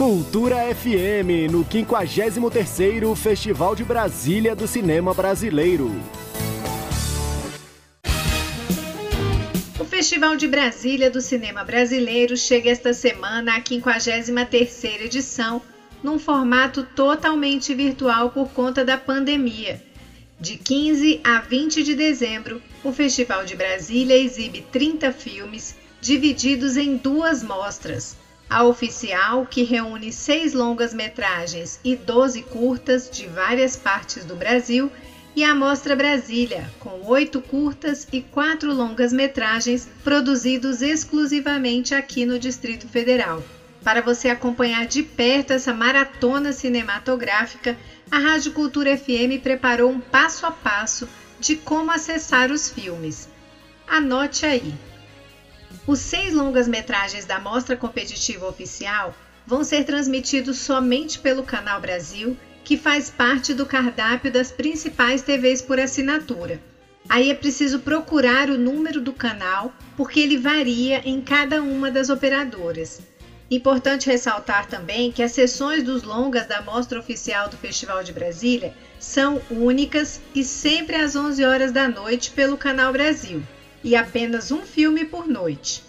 Cultura FM, no 53º Festival de Brasília do Cinema Brasileiro. O Festival de Brasília do Cinema Brasileiro chega esta semana à 53ª edição, num formato totalmente virtual por conta da pandemia. De 15 a 20 de dezembro, o Festival de Brasília exibe 30 filmes divididos em duas mostras a oficial, que reúne seis longas-metragens e 12 curtas de várias partes do Brasil, e a Mostra Brasília, com oito curtas e quatro longas-metragens produzidos exclusivamente aqui no Distrito Federal. Para você acompanhar de perto essa maratona cinematográfica, a Rádio Cultura FM preparou um passo a passo de como acessar os filmes. Anote aí! Os seis longas-metragens da Mostra Competitiva Oficial vão ser transmitidos somente pelo Canal Brasil, que faz parte do cardápio das principais TVs por assinatura. Aí é preciso procurar o número do canal, porque ele varia em cada uma das operadoras. Importante ressaltar também que as sessões dos longas da Mostra Oficial do Festival de Brasília são únicas e sempre às 11 horas da noite pelo Canal Brasil e apenas um filme por noite.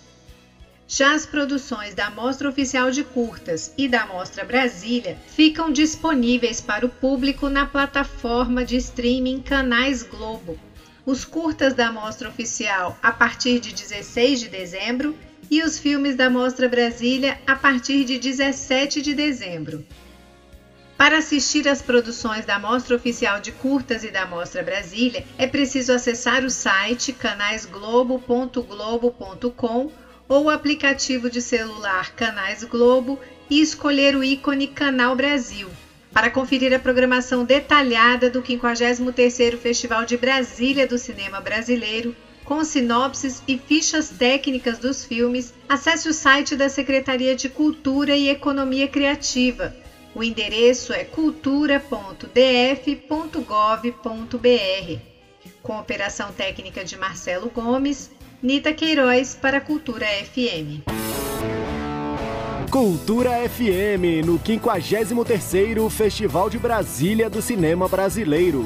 Já as produções da Mostra Oficial de Curtas e da Mostra Brasília ficam disponíveis para o público na plataforma de streaming Canais Globo. Os curtas da Mostra Oficial a partir de 16 de dezembro e os filmes da Mostra Brasília a partir de 17 de dezembro. Para assistir às produções da Mostra Oficial de Curtas e da Mostra Brasília, é preciso acessar o site canaisglobo.globo.com ou o aplicativo de celular Canais Globo e escolher o ícone Canal Brasil. Para conferir a programação detalhada do 53º Festival de Brasília do Cinema Brasileiro, com sinopses e fichas técnicas dos filmes, acesse o site da Secretaria de Cultura e Economia Criativa o endereço é cultura.df.gov.br. Com operação técnica de Marcelo Gomes, Nita Queiroz para a Cultura FM. Cultura FM no 53º Festival de Brasília do Cinema Brasileiro.